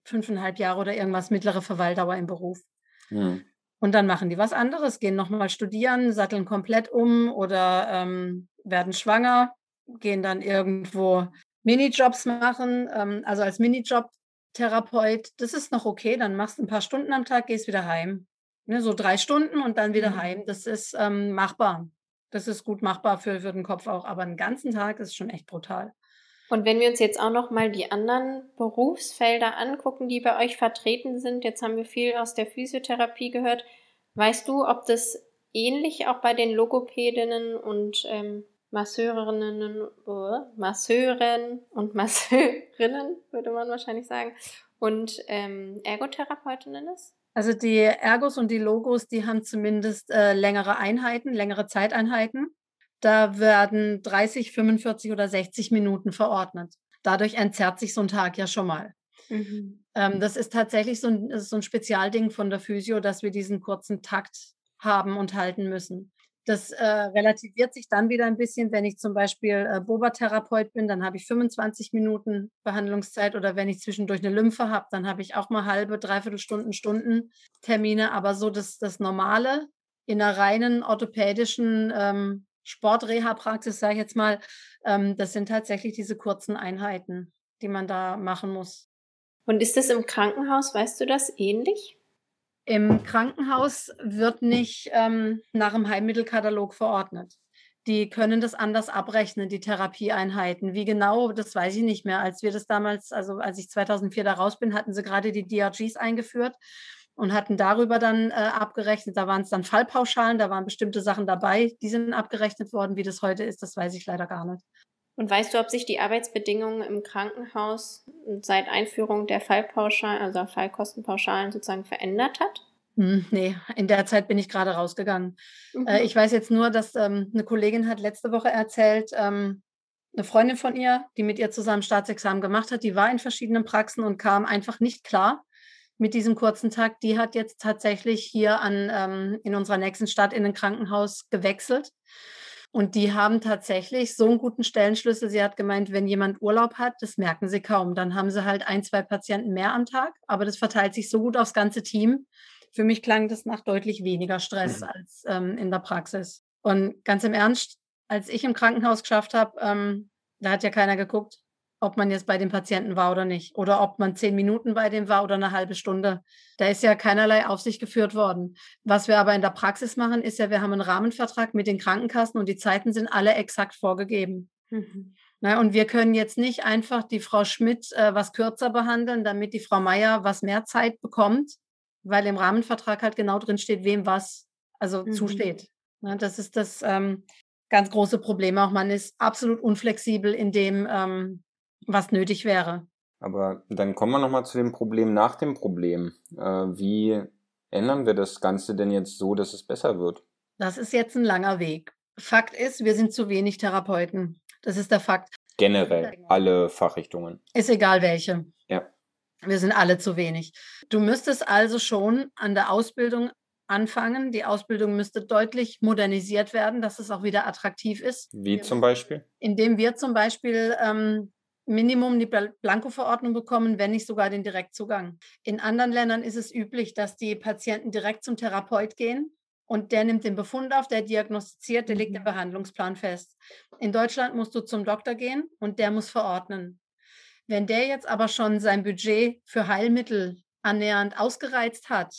fünfeinhalb Jahre oder irgendwas mittlere Verweildauer im Beruf. Mhm. Und dann machen die was anderes, gehen nochmal studieren, satteln komplett um oder ähm, werden schwanger, gehen dann irgendwo Minijobs machen, ähm, also als Minijob-Therapeut. Das ist noch okay, dann machst du ein paar Stunden am Tag, gehst wieder heim. Ne, so drei Stunden und dann wieder mhm. heim. Das ist ähm, machbar. Das ist gut machbar für, für den Kopf auch. Aber einen ganzen Tag ist schon echt brutal. Und wenn wir uns jetzt auch noch mal die anderen Berufsfelder angucken, die bei euch vertreten sind, jetzt haben wir viel aus der Physiotherapie gehört. Weißt du, ob das ähnlich auch bei den Logopädinnen und ähm, Masseurinnen, oh, Masseuren und Masseurinnen, würde man wahrscheinlich sagen, und ähm, Ergotherapeutinnen ist? Also die Ergos und die Logos, die haben zumindest äh, längere Einheiten, längere Zeiteinheiten. Da werden 30, 45 oder 60 Minuten verordnet. Dadurch entzerrt sich so ein Tag ja schon mal. Mhm. Ähm, das ist tatsächlich so ein, so ein Spezialding von der Physio, dass wir diesen kurzen Takt haben und halten müssen. Das äh, relativiert sich dann wieder ein bisschen, wenn ich zum Beispiel äh, Boba-Therapeut bin, dann habe ich 25 Minuten Behandlungszeit oder wenn ich zwischendurch eine Lymphe habe, dann habe ich auch mal halbe, dreiviertel Stunden, Stunden Termine. Aber so das, das Normale in einer reinen orthopädischen ähm, Sportreha-Praxis, sage ich jetzt mal, ähm, das sind tatsächlich diese kurzen Einheiten, die man da machen muss. Und ist das im Krankenhaus, weißt du das, ähnlich? Im Krankenhaus wird nicht ähm, nach dem Heilmittelkatalog verordnet. Die können das anders abrechnen, die Therapieeinheiten. Wie genau, das weiß ich nicht mehr. Als wir das damals, also als ich 2004 da raus bin, hatten sie gerade die DRGs eingeführt und hatten darüber dann äh, abgerechnet. Da waren es dann Fallpauschalen, da waren bestimmte Sachen dabei, die sind abgerechnet worden. Wie das heute ist, das weiß ich leider gar nicht. Und weißt du, ob sich die Arbeitsbedingungen im Krankenhaus seit Einführung der Fallpauschalen, also Fallkostenpauschalen sozusagen verändert hat? Hm, nee, in der Zeit bin ich gerade rausgegangen. Mhm. Äh, ich weiß jetzt nur, dass ähm, eine Kollegin hat letzte Woche erzählt, ähm, eine Freundin von ihr, die mit ihr zusammen Staatsexamen gemacht hat, die war in verschiedenen Praxen und kam einfach nicht klar mit diesem kurzen Tag. Die hat jetzt tatsächlich hier an, ähm, in unserer nächsten Stadt in ein Krankenhaus gewechselt und die haben tatsächlich so einen guten Stellenschlüssel. Sie hat gemeint, wenn jemand Urlaub hat, das merken sie kaum. Dann haben sie halt ein, zwei Patienten mehr am Tag, aber das verteilt sich so gut aufs ganze Team. Für mich klang das nach deutlich weniger Stress mhm. als ähm, in der Praxis. Und ganz im Ernst, als ich im Krankenhaus geschafft habe, ähm, da hat ja keiner geguckt ob man jetzt bei dem Patienten war oder nicht. Oder ob man zehn Minuten bei dem war oder eine halbe Stunde. Da ist ja keinerlei Aufsicht geführt worden. Was wir aber in der Praxis machen, ist ja, wir haben einen Rahmenvertrag mit den Krankenkassen und die Zeiten sind alle exakt vorgegeben. Mhm. Na, und wir können jetzt nicht einfach die Frau Schmidt äh, was kürzer behandeln, damit die Frau Meier was mehr Zeit bekommt, weil im Rahmenvertrag halt genau drin steht, wem was also mhm. zusteht. Na, das ist das ähm, ganz große Problem auch. Man ist absolut unflexibel in dem, ähm, was nötig wäre. Aber dann kommen wir nochmal zu dem Problem nach dem Problem. Äh, wie ändern wir das Ganze denn jetzt so, dass es besser wird? Das ist jetzt ein langer Weg. Fakt ist, wir sind zu wenig Therapeuten. Das ist der Fakt. Generell, alle Fachrichtungen. Ist egal welche. Ja. Wir sind alle zu wenig. Du müsstest also schon an der Ausbildung anfangen. Die Ausbildung müsste deutlich modernisiert werden, dass es auch wieder attraktiv ist. Wie zum Beispiel? Indem wir zum Beispiel ähm, Minimum die Blanko-Verordnung bekommen, wenn nicht sogar den Direktzugang. In anderen Ländern ist es üblich, dass die Patienten direkt zum Therapeut gehen und der nimmt den Befund auf, der diagnostiziert, der legt den mhm. Behandlungsplan fest. In Deutschland musst du zum Doktor gehen und der muss verordnen. Wenn der jetzt aber schon sein Budget für Heilmittel annähernd ausgereizt hat,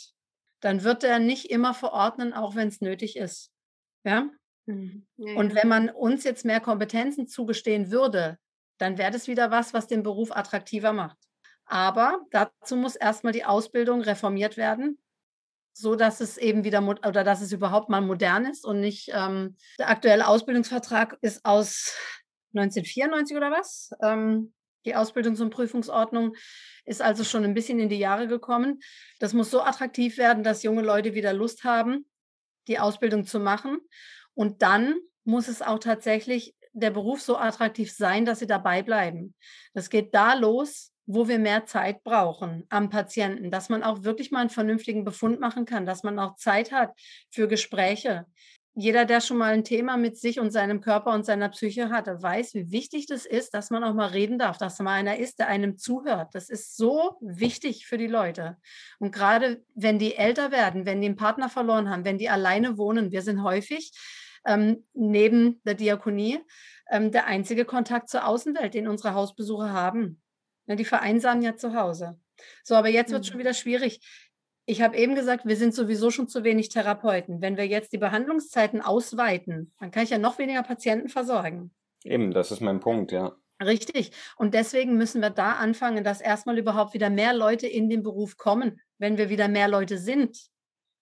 dann wird er nicht immer verordnen, auch wenn es nötig ist. Ja? Mhm. ja? Und wenn man uns jetzt mehr Kompetenzen zugestehen würde, dann wäre das wieder was, was den Beruf attraktiver macht. Aber dazu muss erstmal die Ausbildung reformiert werden, so dass es eben wieder oder dass es überhaupt mal modern ist und nicht ähm, der aktuelle Ausbildungsvertrag ist aus 1994 oder was? Ähm, die Ausbildungs- und Prüfungsordnung ist also schon ein bisschen in die Jahre gekommen. Das muss so attraktiv werden, dass junge Leute wieder Lust haben, die Ausbildung zu machen. Und dann muss es auch tatsächlich der Beruf so attraktiv sein, dass sie dabei bleiben. Das geht da los, wo wir mehr Zeit brauchen am Patienten, dass man auch wirklich mal einen vernünftigen Befund machen kann, dass man auch Zeit hat für Gespräche. Jeder, der schon mal ein Thema mit sich und seinem Körper und seiner Psyche hatte, weiß, wie wichtig das ist, dass man auch mal reden darf, dass mal einer ist, der einem zuhört. Das ist so wichtig für die Leute. Und gerade wenn die älter werden, wenn die einen Partner verloren haben, wenn die alleine wohnen, wir sind häufig ähm, neben der Diakonie ähm, der einzige Kontakt zur Außenwelt, den unsere Hausbesucher haben. Ja, die vereinsamen ja zu Hause. So, aber jetzt wird es mhm. schon wieder schwierig. Ich habe eben gesagt, wir sind sowieso schon zu wenig Therapeuten. Wenn wir jetzt die Behandlungszeiten ausweiten, dann kann ich ja noch weniger Patienten versorgen. Eben, das ist mein Punkt, ja. Richtig. Und deswegen müssen wir da anfangen, dass erstmal überhaupt wieder mehr Leute in den Beruf kommen. Wenn wir wieder mehr Leute sind,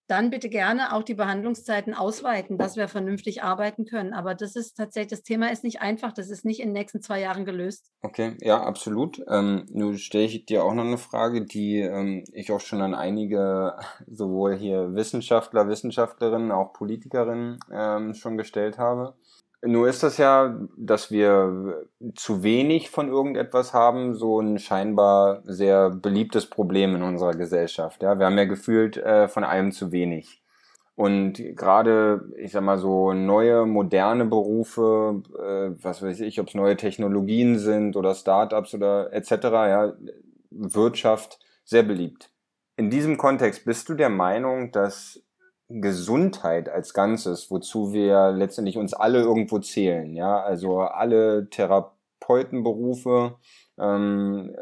dann bitte gerne auch die Behandlungszeiten ausweiten, dass wir vernünftig arbeiten können. Aber das ist tatsächlich, das Thema ist nicht einfach, das ist nicht in den nächsten zwei Jahren gelöst. Okay, ja, absolut. Ähm, nun stelle ich dir auch noch eine Frage, die ähm, ich auch schon an einige, sowohl hier Wissenschaftler, Wissenschaftlerinnen, auch Politikerinnen ähm, schon gestellt habe. Nur ist das ja, dass wir zu wenig von irgendetwas haben, so ein scheinbar sehr beliebtes Problem in unserer Gesellschaft. Ja, wir haben ja gefühlt äh, von allem zu wenig. Und gerade, ich sag mal so, neue, moderne Berufe, äh, was weiß ich, ob es neue Technologien sind oder Startups oder etc., ja, Wirtschaft, sehr beliebt. In diesem Kontext bist du der Meinung, dass Gesundheit als Ganzes, wozu wir letztendlich uns alle irgendwo zählen, ja, also alle Therapeutenberufe, ähm,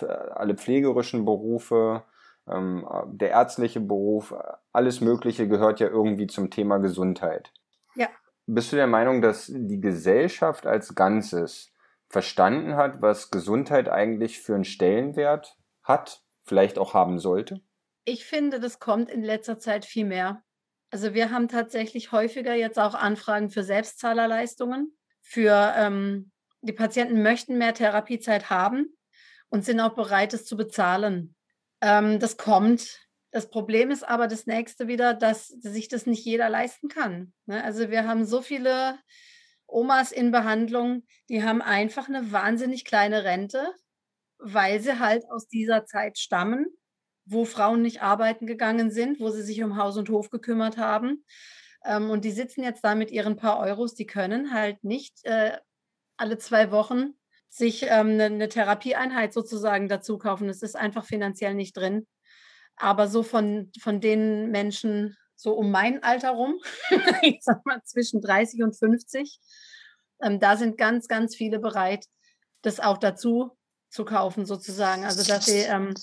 äh, alle pflegerischen Berufe, ähm, der ärztliche Beruf, alles Mögliche gehört ja irgendwie zum Thema Gesundheit. Ja. Bist du der Meinung, dass die Gesellschaft als Ganzes verstanden hat, was Gesundheit eigentlich für einen Stellenwert hat, vielleicht auch haben sollte? Ich finde, das kommt in letzter Zeit viel mehr. Also wir haben tatsächlich häufiger jetzt auch Anfragen für Selbstzahlerleistungen. Für ähm, die Patienten möchten mehr Therapiezeit haben und sind auch bereit, es zu bezahlen. Ähm, das kommt. Das Problem ist aber das nächste wieder, dass sich das nicht jeder leisten kann. Ne? Also wir haben so viele Omas in Behandlung, die haben einfach eine wahnsinnig kleine Rente, weil sie halt aus dieser Zeit stammen wo Frauen nicht arbeiten gegangen sind, wo sie sich um Haus und Hof gekümmert haben. Ähm, und die sitzen jetzt da mit ihren paar Euros, die können halt nicht äh, alle zwei Wochen sich ähm, eine, eine Therapieeinheit sozusagen dazu kaufen. Das ist einfach finanziell nicht drin. Aber so von, von den Menschen, so um mein Alter rum, ich sag mal zwischen 30 und 50, ähm, da sind ganz, ganz viele bereit, das auch dazu zu kaufen, sozusagen. Also, dass sie ähm,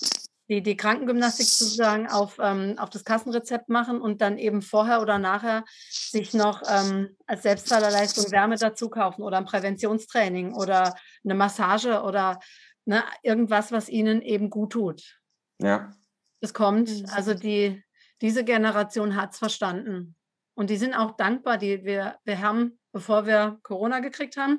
die, die Krankengymnastik sozusagen auf, ähm, auf das Kassenrezept machen und dann eben vorher oder nachher sich noch ähm, als Selbstzahlerleistung Wärme dazu kaufen oder ein Präventionstraining oder eine Massage oder ne, irgendwas, was ihnen eben gut tut. Ja. Es kommt, mhm. also die, diese Generation hat es verstanden. Und die sind auch dankbar. Die, wir, wir haben, bevor wir Corona gekriegt haben,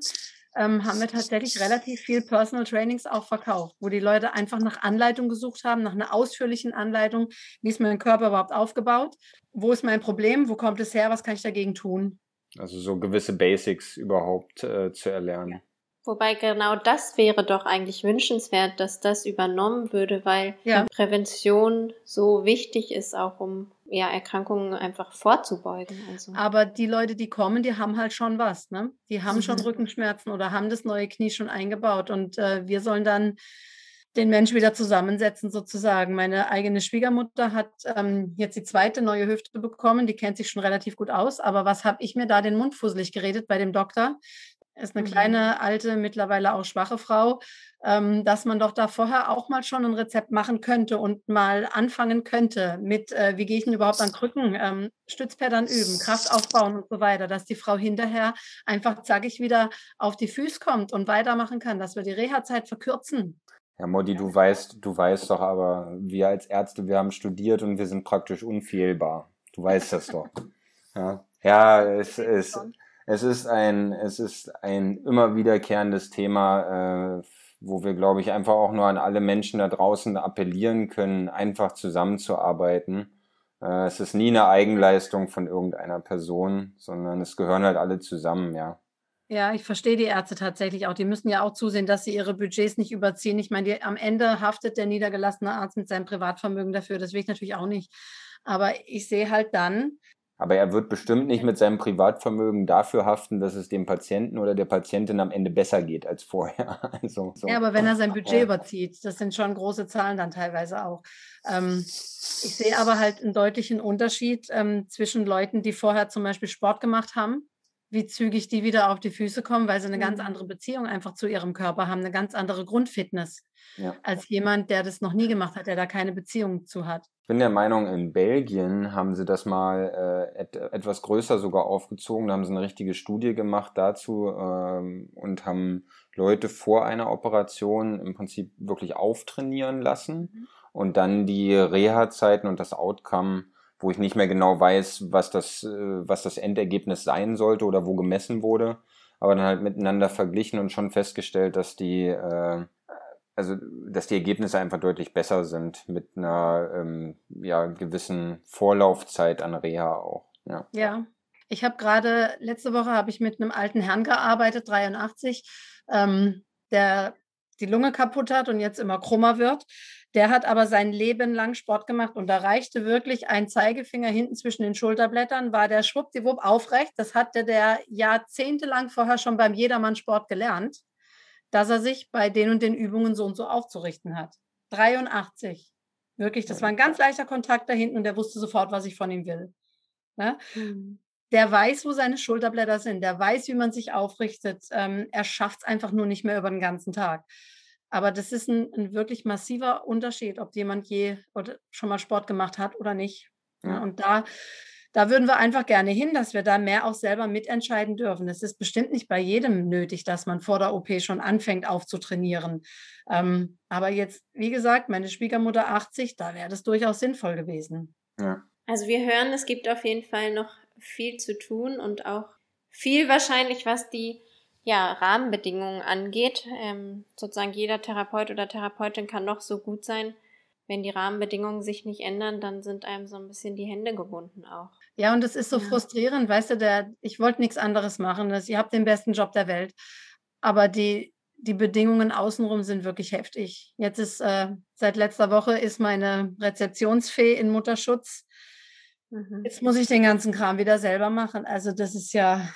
ähm, haben wir tatsächlich relativ viel Personal Trainings auch verkauft, wo die Leute einfach nach Anleitung gesucht haben, nach einer ausführlichen Anleitung, wie ist mein Körper überhaupt aufgebaut, wo ist mein Problem, wo kommt es her, was kann ich dagegen tun. Also so gewisse Basics überhaupt äh, zu erlernen. Wobei genau das wäre doch eigentlich wünschenswert, dass das übernommen würde, weil ja. Prävention so wichtig ist, auch um ja, Erkrankungen einfach vorzubeugen. Also. Aber die Leute, die kommen, die haben halt schon was, ne? Die haben mhm. schon Rückenschmerzen oder haben das neue Knie schon eingebaut und äh, wir sollen dann den Menschen wieder zusammensetzen sozusagen. Meine eigene Schwiegermutter hat ähm, jetzt die zweite neue Hüfte bekommen, die kennt sich schon relativ gut aus, aber was habe ich mir da den Mund fusselig geredet bei dem Doktor? Ist eine mhm. kleine, alte, mittlerweile auch schwache Frau, ähm, dass man doch da vorher auch mal schon ein Rezept machen könnte und mal anfangen könnte mit, äh, wie gehe ich denn überhaupt an Krücken, ähm, Stützpedern üben, Kraft aufbauen und so weiter, dass die Frau hinterher einfach, sage ich, wieder auf die Füße kommt und weitermachen kann, dass wir die Reha-Zeit verkürzen. Ja, Modi, du weißt, du weißt doch aber, wir als Ärzte, wir haben studiert und wir sind praktisch unfehlbar. Du weißt das doch. Ja, ja es ist es ist ein, es ist ein immer wiederkehrendes Thema, äh, wo wir, glaube ich, einfach auch nur an alle Menschen da draußen appellieren können, einfach zusammenzuarbeiten. Äh, es ist nie eine Eigenleistung von irgendeiner Person, sondern es gehören halt alle zusammen, ja. Ja, ich verstehe die Ärzte tatsächlich auch. Die müssen ja auch zusehen, dass sie ihre Budgets nicht überziehen. Ich meine, die, am Ende haftet der niedergelassene Arzt mit seinem Privatvermögen dafür. Das will ich natürlich auch nicht. Aber ich sehe halt dann, aber er wird bestimmt nicht mit seinem Privatvermögen dafür haften, dass es dem Patienten oder der Patientin am Ende besser geht als vorher. Also, so. Ja, aber wenn er sein Budget ja. überzieht, das sind schon große Zahlen dann teilweise auch. Ähm, ich sehe aber halt einen deutlichen Unterschied ähm, zwischen Leuten, die vorher zum Beispiel Sport gemacht haben, wie zügig die wieder auf die Füße kommen, weil sie eine mhm. ganz andere Beziehung einfach zu ihrem Körper haben, eine ganz andere Grundfitness ja. als jemand, der das noch nie gemacht hat, der da keine Beziehung zu hat. Ich bin der Meinung, in Belgien haben sie das mal äh, et etwas größer sogar aufgezogen. Da haben sie eine richtige Studie gemacht dazu ähm, und haben Leute vor einer Operation im Prinzip wirklich auftrainieren lassen mhm. und dann die Reha-Zeiten und das Outcome wo ich nicht mehr genau weiß, was das, äh, was das Endergebnis sein sollte oder wo gemessen wurde, aber dann halt miteinander verglichen und schon festgestellt, dass die äh, also dass die Ergebnisse einfach deutlich besser sind mit einer ähm, ja, gewissen Vorlaufzeit an Reha auch. Ja. ja. Ich habe gerade, letzte Woche habe ich mit einem alten Herrn gearbeitet, 83, ähm, der die Lunge kaputt hat und jetzt immer krummer wird. Der hat aber sein Leben lang Sport gemacht und da reichte wirklich ein Zeigefinger hinten zwischen den Schulterblättern, war der schwuppdiwupp aufrecht. Das hatte der jahrzehntelang vorher schon beim Jedermann-Sport gelernt dass er sich bei den und den Übungen so und so aufzurichten hat. 83. Wirklich, das war ein ganz leichter Kontakt da hinten und der wusste sofort, was ich von ihm will. Ne? Mhm. Der weiß, wo seine Schulterblätter sind, der weiß, wie man sich aufrichtet. Ähm, er schafft es einfach nur nicht mehr über den ganzen Tag. Aber das ist ein, ein, wirklich massiver Unterschied, ob jemand je oder schon mal Sport gemacht hat oder nicht. Ja. Ja, und da da würden wir einfach gerne hin, dass wir da mehr auch selber mitentscheiden dürfen. Es ist bestimmt nicht bei jedem nötig, dass man vor der OP schon anfängt aufzutrainieren. Ähm, aber jetzt, wie gesagt, meine Schwiegermutter 80, da wäre das durchaus sinnvoll gewesen. Ja. Also wir hören, es gibt auf jeden Fall noch viel zu tun und auch viel wahrscheinlich, was die ja, Rahmenbedingungen angeht. Ähm, sozusagen jeder Therapeut oder Therapeutin kann noch so gut sein wenn die Rahmenbedingungen sich nicht ändern, dann sind einem so ein bisschen die Hände gebunden auch. Ja, und das ist so ja. frustrierend, weißt du, der, ich wollte nichts anderes machen. Das, ihr habt den besten Job der Welt. Aber die, die Bedingungen außenrum sind wirklich heftig. Jetzt ist, äh, seit letzter Woche ist meine Rezeptionsfee in Mutterschutz. Mhm. Jetzt muss ich den ganzen Kram wieder selber machen. Also das ist ja,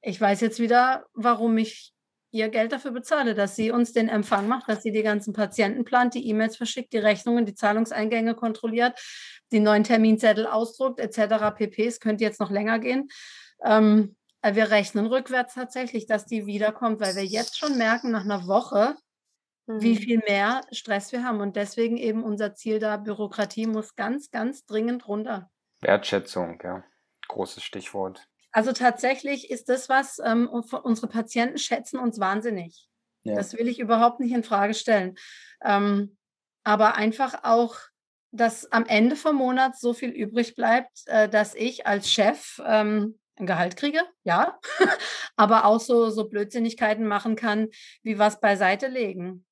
ich weiß jetzt wieder, warum ich ihr Geld dafür bezahle, dass sie uns den Empfang macht, dass sie die ganzen Patienten plant, die E-Mails verschickt, die Rechnungen, die Zahlungseingänge kontrolliert, die neuen Terminzettel ausdruckt, etc. pp. Es könnte jetzt noch länger gehen. Ähm, äh, wir rechnen rückwärts tatsächlich, dass die wiederkommt, weil wir jetzt schon merken, nach einer Woche, mhm. wie viel mehr Stress wir haben. Und deswegen eben unser Ziel da, Bürokratie muss ganz, ganz dringend runter. Wertschätzung, ja. Großes Stichwort. Also tatsächlich ist das was, ähm, unsere Patienten schätzen uns wahnsinnig. Ja. Das will ich überhaupt nicht in Frage stellen. Ähm, aber einfach auch, dass am Ende vom Monat so viel übrig bleibt, äh, dass ich als Chef ähm, ein Gehalt kriege, ja, aber auch so, so Blödsinnigkeiten machen kann, wie was beiseite legen.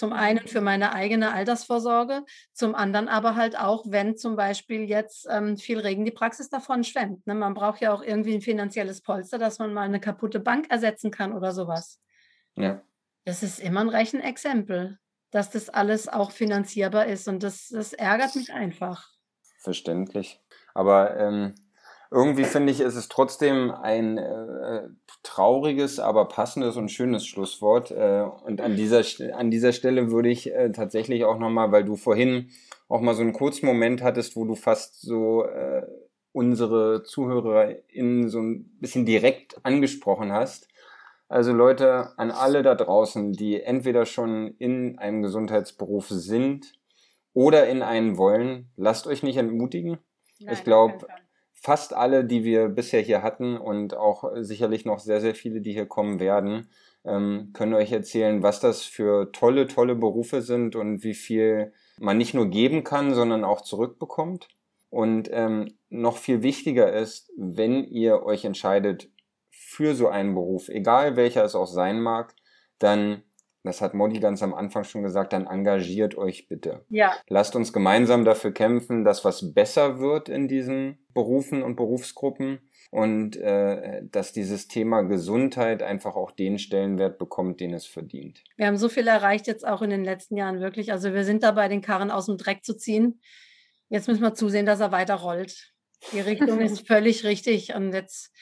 Zum einen für meine eigene Altersvorsorge, zum anderen aber halt auch, wenn zum Beispiel jetzt ähm, viel Regen die Praxis davon schwemmt. Ne? Man braucht ja auch irgendwie ein finanzielles Polster, dass man mal eine kaputte Bank ersetzen kann oder sowas. Ja. Das ist immer ein Rechenexempel, dass das alles auch finanzierbar ist und das, das ärgert mich einfach. Verständlich. Aber ähm, irgendwie finde ich, ist es trotzdem ein äh, trauriges, aber passendes und schönes Schlusswort. Äh, und an dieser, an dieser Stelle würde ich äh, tatsächlich auch nochmal, weil du vorhin auch mal so einen kurzen Moment hattest, wo du fast so äh, unsere ZuhörerInnen so ein bisschen direkt angesprochen hast. Also Leute, an alle da draußen, die entweder schon in einem Gesundheitsberuf sind oder in einen wollen, lasst euch nicht entmutigen. Nein, ich glaube, fast alle, die wir bisher hier hatten und auch sicherlich noch sehr, sehr viele, die hier kommen werden, ähm, können euch erzählen, was das für tolle, tolle Berufe sind und wie viel man nicht nur geben kann, sondern auch zurückbekommt. Und ähm, noch viel wichtiger ist, wenn ihr euch entscheidet für so einen Beruf, egal welcher es auch sein mag, dann, das hat Modi ganz am Anfang schon gesagt, dann engagiert euch bitte. Ja. Lasst uns gemeinsam dafür kämpfen, dass was besser wird in diesen Berufen und Berufsgruppen und äh, dass dieses Thema Gesundheit einfach auch den Stellenwert bekommt, den es verdient. Wir haben so viel erreicht jetzt auch in den letzten Jahren wirklich. Also wir sind dabei, den Karren aus dem Dreck zu ziehen. Jetzt müssen wir zusehen, dass er weiter rollt. Die Richtung ist völlig richtig. Und jetzt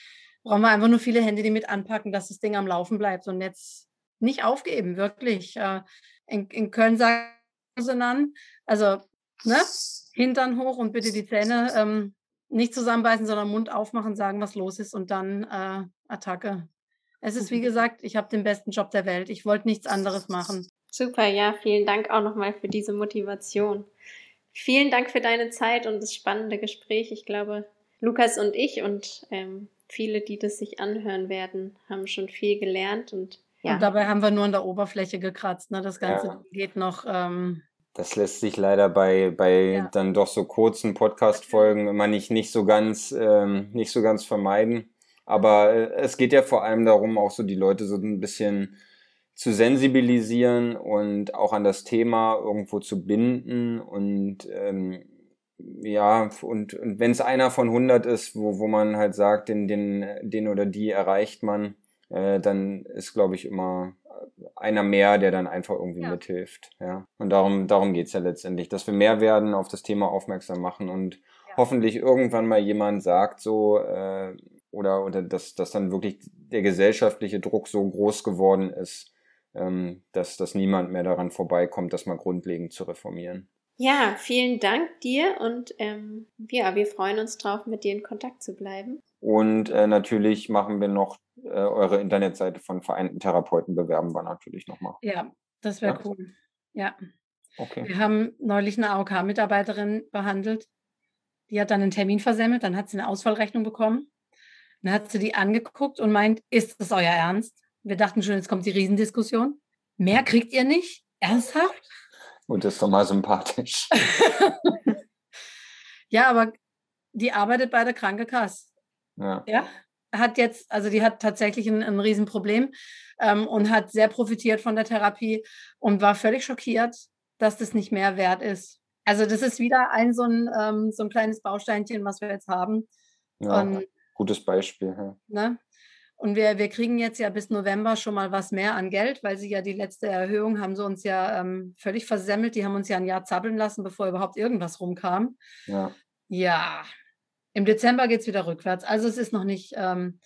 brauchen wir einfach nur viele Hände, die mit anpacken, dass das Ding am Laufen bleibt. Und jetzt nicht aufgeben, wirklich. Äh, in, in Köln sagen sie dann, also ne, Hintern hoch und bitte die Zähne ähm, nicht zusammenbeißen, sondern Mund aufmachen, sagen, was los ist und dann äh, Attacke. Es ist wie mhm. gesagt, ich habe den besten Job der Welt. Ich wollte nichts anderes machen. Super, ja, vielen Dank auch nochmal für diese Motivation. Vielen Dank für deine Zeit und das spannende Gespräch. Ich glaube, Lukas und ich und ähm, viele, die das sich anhören werden, haben schon viel gelernt und ja. Und dabei haben wir nur an der Oberfläche gekratzt. Ne? Das Ganze ja. geht noch. Ähm, das lässt sich leider bei, bei ja. dann doch so kurzen Podcast-Folgen immer nicht, nicht so ganz, ähm, nicht so ganz vermeiden. Aber äh, es geht ja vor allem darum, auch so die Leute so ein bisschen zu sensibilisieren und auch an das Thema irgendwo zu binden und ähm, ja, und, und wenn es einer von 100 ist, wo, wo man halt sagt, den, den, den oder die erreicht man, äh, dann ist, glaube ich, immer einer mehr, der dann einfach irgendwie ja. mithilft. Ja. Und darum, darum geht's ja letztendlich, dass wir mehr werden, auf das Thema aufmerksam machen und ja. hoffentlich irgendwann mal jemand sagt so, äh, oder, oder dass, dass dann wirklich der gesellschaftliche Druck so groß geworden ist, ähm, dass, dass niemand mehr daran vorbeikommt, das mal grundlegend zu reformieren. Ja, vielen Dank dir und ähm, ja, wir freuen uns drauf, mit dir in Kontakt zu bleiben. Und äh, natürlich machen wir noch äh, eure Internetseite von Vereinten Therapeuten, bewerben wir natürlich nochmal. Ja, das wäre ja. cool. Ja. Okay. Wir haben neulich eine AOK-Mitarbeiterin behandelt. Die hat dann einen Termin versemmelt, dann hat sie eine Ausfallrechnung bekommen. Dann hat sie die angeguckt und meint, ist das euer Ernst? Wir dachten schon, jetzt kommt die Riesendiskussion. Mehr kriegt ihr nicht? Ernsthaft? Und das ist doch mal sympathisch. ja, aber die arbeitet bei der Krankenkasse. Ja. ja. Hat jetzt, also die hat tatsächlich ein, ein Riesenproblem ähm, und hat sehr profitiert von der Therapie und war völlig schockiert, dass das nicht mehr wert ist. Also das ist wieder ein so ein, ähm, so ein kleines Bausteinchen, was wir jetzt haben. Ja, und, gutes Beispiel. Ja. Ne? Und wir, wir kriegen jetzt ja bis November schon mal was mehr an Geld, weil sie ja die letzte Erhöhung haben sie uns ja ähm, völlig versemmelt. Die haben uns ja ein Jahr zappeln lassen, bevor überhaupt irgendwas rumkam. Ja. Ja. Im Dezember geht es wieder rückwärts. Also es ist noch nicht, ähm,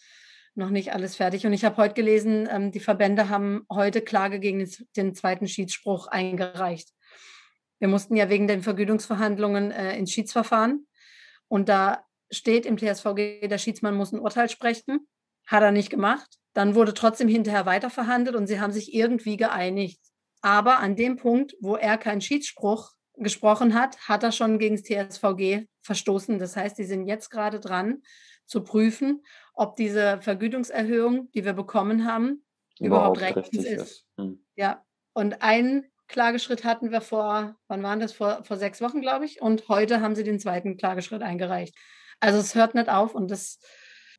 noch nicht alles fertig. Und ich habe heute gelesen, ähm, die Verbände haben heute Klage gegen den, zweiten Schiedsspruch eingereicht. Wir mussten ja wegen den Vergütungsverhandlungen äh, ins Schiedsverfahren. Und da steht im TSVG, der Schiedsmann muss ein Urteil sprechen. Hat er nicht gemacht. Dann wurde trotzdem hinterher weiterverhandelt und sie haben sich irgendwie geeinigt. Aber an dem Punkt, wo er keinen Schiedsspruch gesprochen hat, hat er schon gegen das TSVG verstoßen. Das heißt, die sind jetzt gerade dran zu prüfen, ob diese Vergütungserhöhung, die wir bekommen haben, überhaupt, überhaupt rechtens ist. ist. Hm. Ja, und einen Klageschritt hatten wir vor, wann waren das? Vor, vor sechs Wochen, glaube ich. Und heute haben sie den zweiten Klageschritt eingereicht. Also es hört nicht auf und das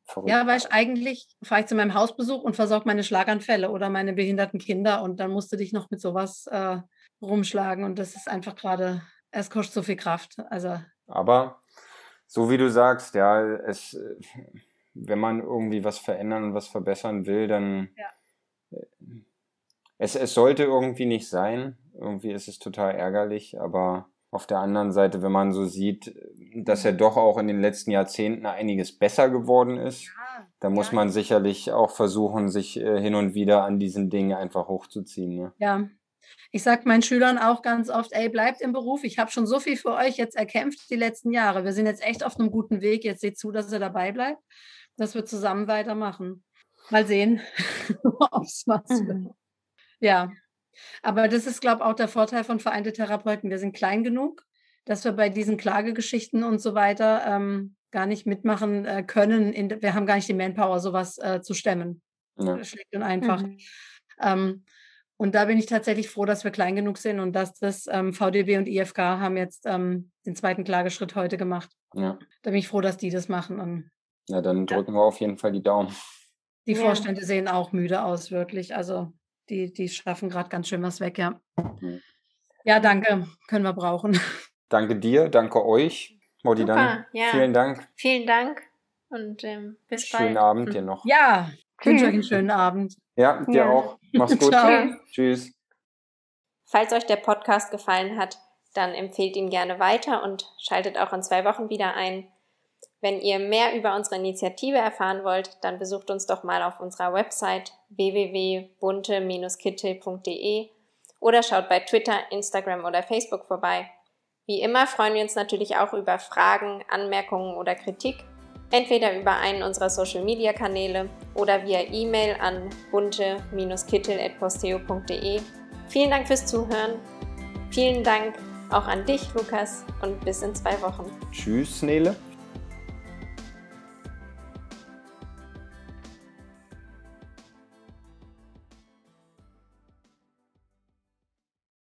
Verrückt. Ja, weil ich eigentlich fahre ich zu meinem Hausbesuch und versorge meine Schlaganfälle oder meine behinderten Kinder und dann musst du dich noch mit sowas äh, rumschlagen und das ist einfach gerade, es kostet so viel Kraft. Also. Aber so wie du sagst, ja, es, wenn man irgendwie was verändern und was verbessern will, dann ja. Äh, es, es sollte irgendwie nicht sein. Irgendwie ist es total ärgerlich, aber auf der anderen Seite, wenn man so sieht, dass er doch auch in den letzten Jahrzehnten einiges besser geworden ist, ja, da muss ja. man sicherlich auch versuchen, sich äh, hin und wieder an diesen Dingen einfach hochzuziehen. Ne? Ja, ich sage meinen Schülern auch ganz oft, ey, bleibt im Beruf. Ich habe schon so viel für euch jetzt erkämpft die letzten Jahre. Wir sind jetzt echt auf einem guten Weg. Jetzt seht zu, dass ihr dabei bleibt, dass wir zusammen weitermachen. Mal sehen, ob es was wird. Mhm. Ja, aber das ist, glaube ich, auch der Vorteil von vereinte Therapeuten. Wir sind klein genug, dass wir bei diesen Klagegeschichten und so weiter ähm, gar nicht mitmachen äh, können. In, wir haben gar nicht die Manpower, sowas äh, zu stemmen. Ja. Schlicht und einfach. Mhm. Ähm, und da bin ich tatsächlich froh, dass wir klein genug sind und dass das ähm, VDB und IFK haben jetzt ähm, den zweiten Klageschritt heute gemacht. Ja. Da bin ich froh, dass die das machen. Und, ja, dann drücken ja. wir auf jeden Fall die Daumen. Die ja. Vorstände sehen auch müde aus, wirklich. Also die, die schaffen gerade ganz schön was weg, ja. Mhm. Ja, danke. Können wir brauchen. Danke dir, danke euch. Modi, dann ja. vielen Dank. Vielen Dank und ähm, bis Schönen bald. Schönen Abend dir noch. Ja, ich wünsche euch einen schönen Abend. Ja, dir ja. auch. Mach's gut. Ciao. Tschüss. Falls euch der Podcast gefallen hat, dann empfehlt ihn gerne weiter und schaltet auch in zwei Wochen wieder ein. Wenn ihr mehr über unsere Initiative erfahren wollt, dann besucht uns doch mal auf unserer Website www.bunte-kittel.de oder schaut bei Twitter, Instagram oder Facebook vorbei. Wie immer freuen wir uns natürlich auch über Fragen, Anmerkungen oder Kritik entweder über einen unserer Social-Media-Kanäle oder via E-Mail an bunte-kittel.posteo.de. Vielen Dank fürs Zuhören. Vielen Dank auch an dich, Lukas, und bis in zwei Wochen. Tschüss, Nele.